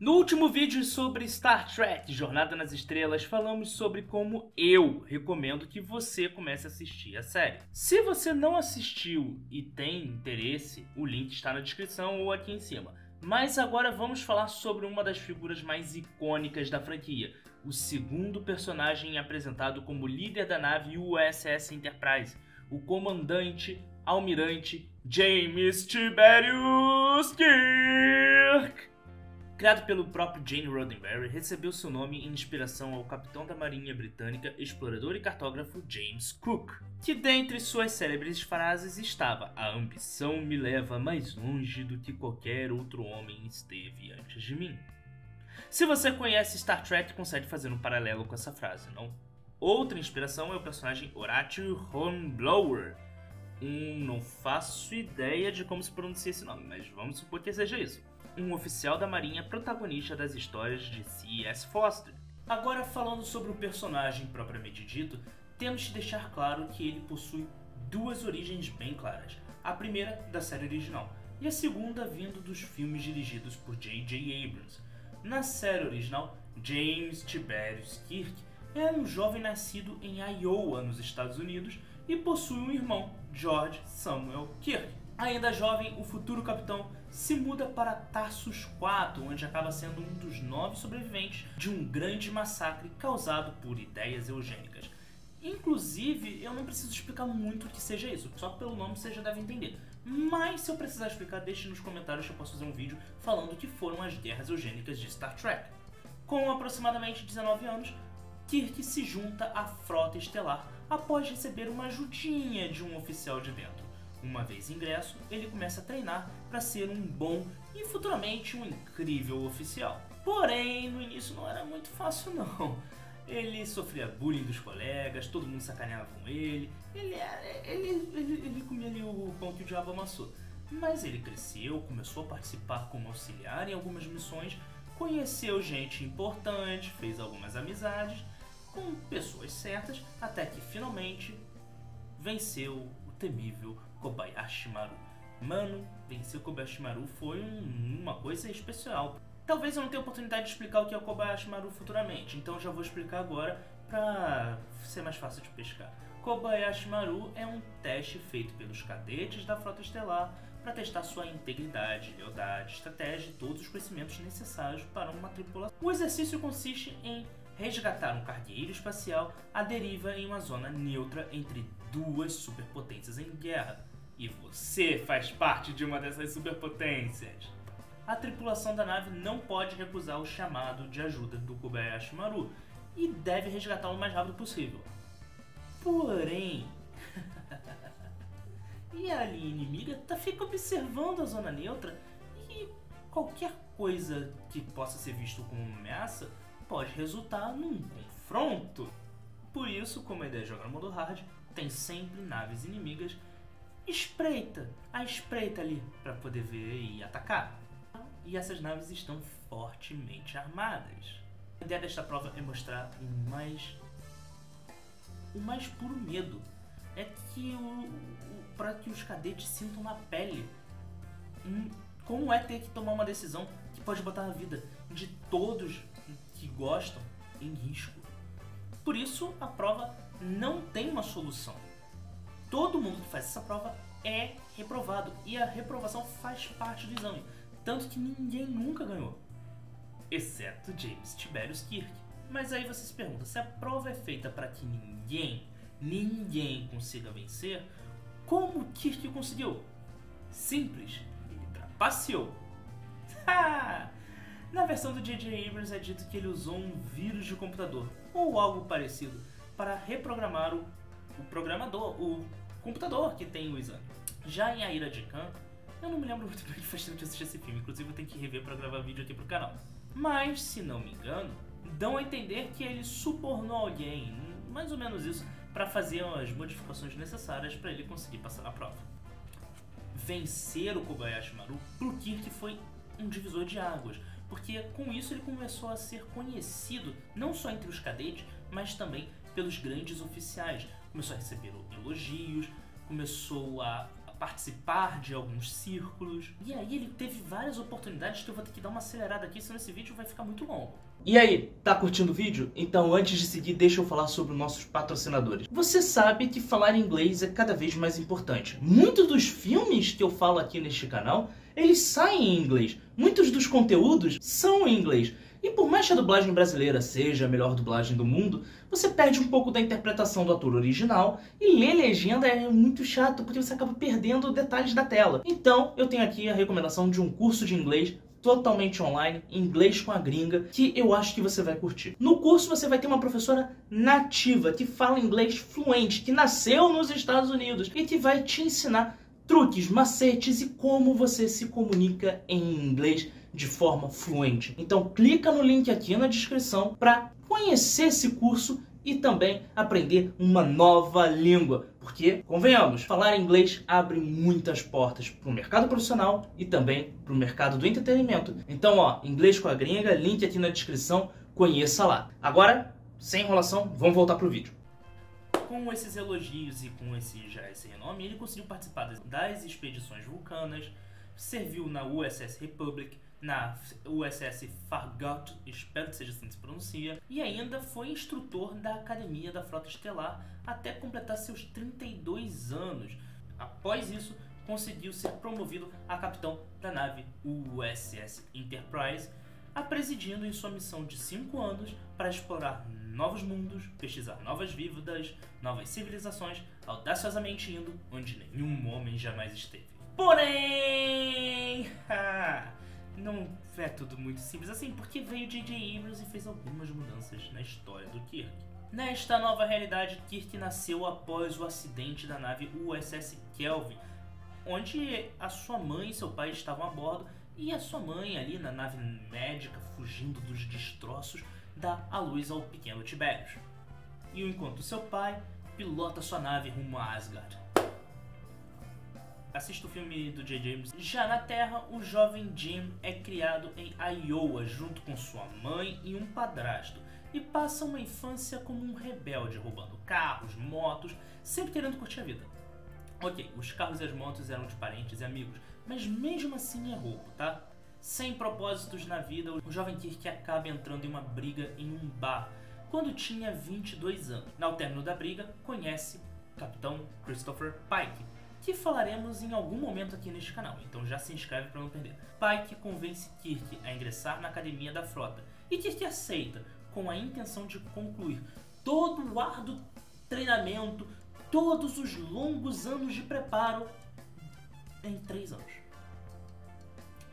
No último vídeo sobre Star Trek Jornada nas Estrelas, falamos sobre como eu recomendo que você comece a assistir a série. Se você não assistiu e tem interesse, o link está na descrição ou aqui em cima. Mas agora vamos falar sobre uma das figuras mais icônicas da franquia, o segundo personagem apresentado como líder da nave USS Enterprise, o comandante almirante James Tiberius Kirk. Criado pelo próprio Jane Roddenberry, recebeu seu nome em inspiração ao capitão da Marinha Britânica, explorador e cartógrafo James Cook, que dentre suas célebres frases estava: A ambição me leva mais longe do que qualquer outro homem esteve antes de mim. Se você conhece Star Trek, consegue fazer um paralelo com essa frase, não? Outra inspiração é o personagem Horatio Hornblower. Um, não faço ideia de como se pronuncia esse nome, mas vamos supor que seja isso um oficial da marinha protagonista das histórias de C.S. Foster. Agora falando sobre o personagem propriamente dito, temos de deixar claro que ele possui duas origens bem claras. A primeira da série original e a segunda vindo dos filmes dirigidos por J.J. Abrams. Na série original, James Tiberius Kirk é um jovem nascido em Iowa, nos Estados Unidos, e possui um irmão, George Samuel Kirk. Ainda jovem, o futuro capitão se muda para Tarsus 4, onde acaba sendo um dos nove sobreviventes de um grande massacre causado por ideias eugênicas. Inclusive, eu não preciso explicar muito o que seja isso, só pelo nome você já deve entender. Mas se eu precisar explicar, deixe nos comentários que eu posso fazer um vídeo falando o que foram as guerras eugênicas de Star Trek. Com aproximadamente 19 anos, Kirk se junta à frota estelar após receber uma ajudinha de um oficial de dentro. Uma vez ingresso, ele começa a treinar para ser um bom e futuramente um incrível oficial. Porém, no início não era muito fácil não. Ele sofria bullying dos colegas, todo mundo sacaneava com ele, ele, ele, ele, ele comia ali o pão que o diabo amassou. Mas ele cresceu, começou a participar como auxiliar em algumas missões, conheceu gente importante, fez algumas amizades com pessoas certas, até que finalmente venceu o temível Kobayashi Maru. Mano, vencer Kobayashi Maru foi um, uma coisa especial. Talvez eu não tenha oportunidade de explicar o que é o Kobayashi Maru futuramente, então já vou explicar agora para ser mais fácil de pescar. Kobayashi Maru é um teste feito pelos cadetes da Frota Estelar para testar sua integridade, lealdade, estratégia e todos os conhecimentos necessários para uma tripulação. O exercício consiste em resgatar um cargueiro espacial à deriva em uma zona neutra entre duas superpotências em guerra, e você faz parte de uma dessas superpotências. A tripulação da nave não pode recusar o chamado de ajuda do Kobayashi Maru e deve resgatá-lo o mais rápido possível. Porém, e a linha inimiga tá, fica observando a zona neutra e qualquer coisa que possa ser visto como uma ameaça pode resultar num confronto. Por isso, como a ideia é jogar no modo hard, tem sempre naves inimigas espreita, a espreita ali para poder ver e atacar. E essas naves estão fortemente armadas. A ideia desta prova é mostrar o mais o mais puro medo é que o para que os cadetes sintam na pele um, como é ter que tomar uma decisão que pode botar a vida de todos que gostam em risco. Por isso, a prova não tem uma solução todo mundo que faz essa prova é reprovado e a reprovação faz parte do exame, tanto que ninguém nunca ganhou, exceto James Tiberius Kirk. Mas aí você se pergunta, se a prova é feita para que ninguém, ninguém consiga vencer, como Kirk conseguiu? Simples, ele trapaceou. Na versão do J.J. Abrams é dito que ele usou um vírus de computador ou algo parecido para reprogramar o, o programador, o computador que tem o exame. Já em A Ira de Khan, eu não me lembro muito bem que faz tempo de assistir esse filme, inclusive eu tenho que rever para gravar vídeo aqui pro canal. Mas, se não me engano, dão a entender que ele subornou alguém, mais ou menos isso, para fazer as modificações necessárias para ele conseguir passar na prova. Vencer o Kobayashi Maru pro Kirk foi um divisor de águas, porque com isso ele começou a ser conhecido não só entre os cadetes, mas também pelos grandes oficiais. Começou a receber elogios, começou a participar de alguns círculos. E aí ele teve várias oportunidades que eu vou ter que dar uma acelerada aqui, senão esse vídeo vai ficar muito longo. E aí, tá curtindo o vídeo? Então antes de seguir, deixa eu falar sobre os nossos patrocinadores. Você sabe que falar inglês é cada vez mais importante. Muitos dos filmes que eu falo aqui neste canal, eles saem em inglês. Muitos dos conteúdos são em inglês. E por mais que a dublagem brasileira seja a melhor dublagem do mundo, você perde um pouco da interpretação do ator original e ler legenda é muito chato porque você acaba perdendo detalhes da tela. Então, eu tenho aqui a recomendação de um curso de inglês totalmente online, inglês com a gringa, que eu acho que você vai curtir. No curso você vai ter uma professora nativa que fala inglês fluente, que nasceu nos Estados Unidos e que vai te ensinar truques, macetes e como você se comunica em inglês de forma fluente. Então clica no link aqui na descrição para conhecer esse curso e também aprender uma nova língua. Porque, convenhamos, falar inglês abre muitas portas para o mercado profissional e também para o mercado do entretenimento. Então, ó, inglês com a gringa, link aqui na descrição, conheça lá. Agora, sem enrolação, vamos voltar pro vídeo. Com esses elogios e com esse, já esse renome, ele conseguiu participar das expedições vulcanas, serviu na USS Republic, na USS Farragut, espero que seja assim que se pronuncia, e ainda foi instrutor da Academia da Frota Estelar até completar seus 32 anos. Após isso, conseguiu ser promovido a capitão da nave USS Enterprise, a presidindo em sua missão de 5 anos para explorar novos mundos, pesquisar novas vidas, novas civilizações, audaciosamente indo onde nenhum homem jamais esteve. Porém, não é tudo muito simples assim, porque veio J.J. Abrams e fez algumas mudanças na história do Kirk. Nesta nova realidade, Kirk nasceu após o acidente da nave USS Kelvin, onde a sua mãe e seu pai estavam a bordo e a sua mãe ali na nave médica, fugindo dos destroços, dá a luz ao pequeno Tiberius. E enquanto seu pai pilota sua nave rumo a Asgard assista o filme do J. James. Já na Terra, o jovem Jim é criado em Iowa junto com sua mãe e um padrasto e passa uma infância como um rebelde, roubando carros, motos, sempre querendo curtir a vida. Ok, os carros e as motos eram de parentes e amigos, mas mesmo assim é roubo, tá? Sem propósitos na vida, o jovem Kirk acaba entrando em uma briga em um bar quando tinha 22 anos. No término da briga, conhece o Capitão Christopher Pike, que falaremos em algum momento aqui neste canal, então já se inscreve para não perder. Pike convence Kirk a ingressar na academia da frota, e Kirk aceita, com a intenção de concluir todo o árduo treinamento, todos os longos anos de preparo em 3 anos.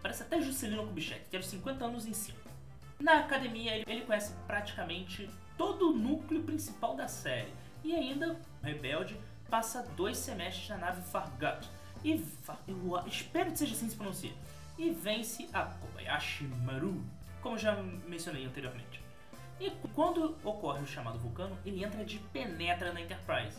Parece até Juscelino Kubitschek, que era 50 anos em cima. Na academia, ele conhece praticamente todo o núcleo principal da série, e ainda, rebelde, passa dois semestres na nave Fargut e eu espero que seja assim que se pronuncia e vence a Kobayashi Maru, como já mencionei anteriormente. E quando ocorre o chamado vulcano, ele entra de penetra na Enterprise,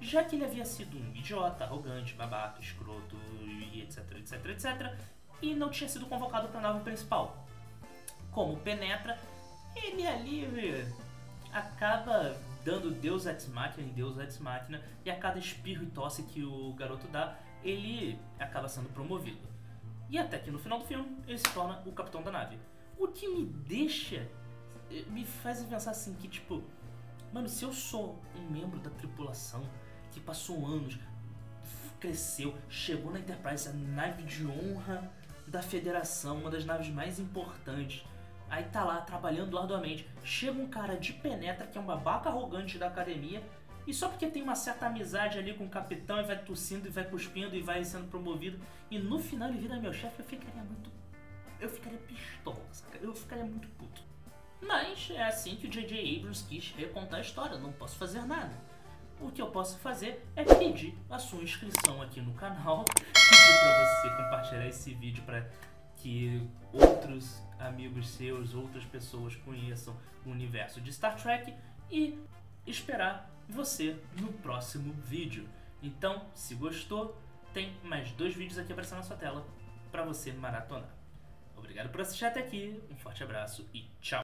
já que ele havia sido um idiota, arrogante, babaca, escroto e etc, etc, etc, e não tinha sido convocado para a nave principal. Como penetra, ele ali acaba dando Deus Ex Machina em Deus Ex Machina, e a cada espirro e tosse que o garoto dá, ele acaba sendo promovido. E até que no final do filme, ele se torna o capitão da nave. O que me deixa, me faz pensar assim, que tipo, mano, se eu sou um membro da tripulação que passou anos, cresceu, chegou na Enterprise, a nave de honra da Federação, uma das naves mais importantes, Aí tá lá trabalhando arduamente. Chega um cara de penetra, que é um babaca arrogante da academia, e só porque tem uma certa amizade ali com o capitão e vai tossindo e vai cuspindo e vai sendo promovido, e no final ele vira meu chefe, eu ficaria muito. Eu ficaria pistola, saca? Eu ficaria muito puto. Mas é assim que o J.J. Abrams quis recontar a história, não posso fazer nada. O que eu posso fazer é pedir a sua inscrição aqui no canal, pedir para você compartilhar esse vídeo para que outros amigos seus, outras pessoas conheçam o universo de Star Trek e esperar você no próximo vídeo. Então, se gostou, tem mais dois vídeos aqui aparecendo na sua tela para você maratonar. Obrigado por assistir até aqui, um forte abraço e tchau!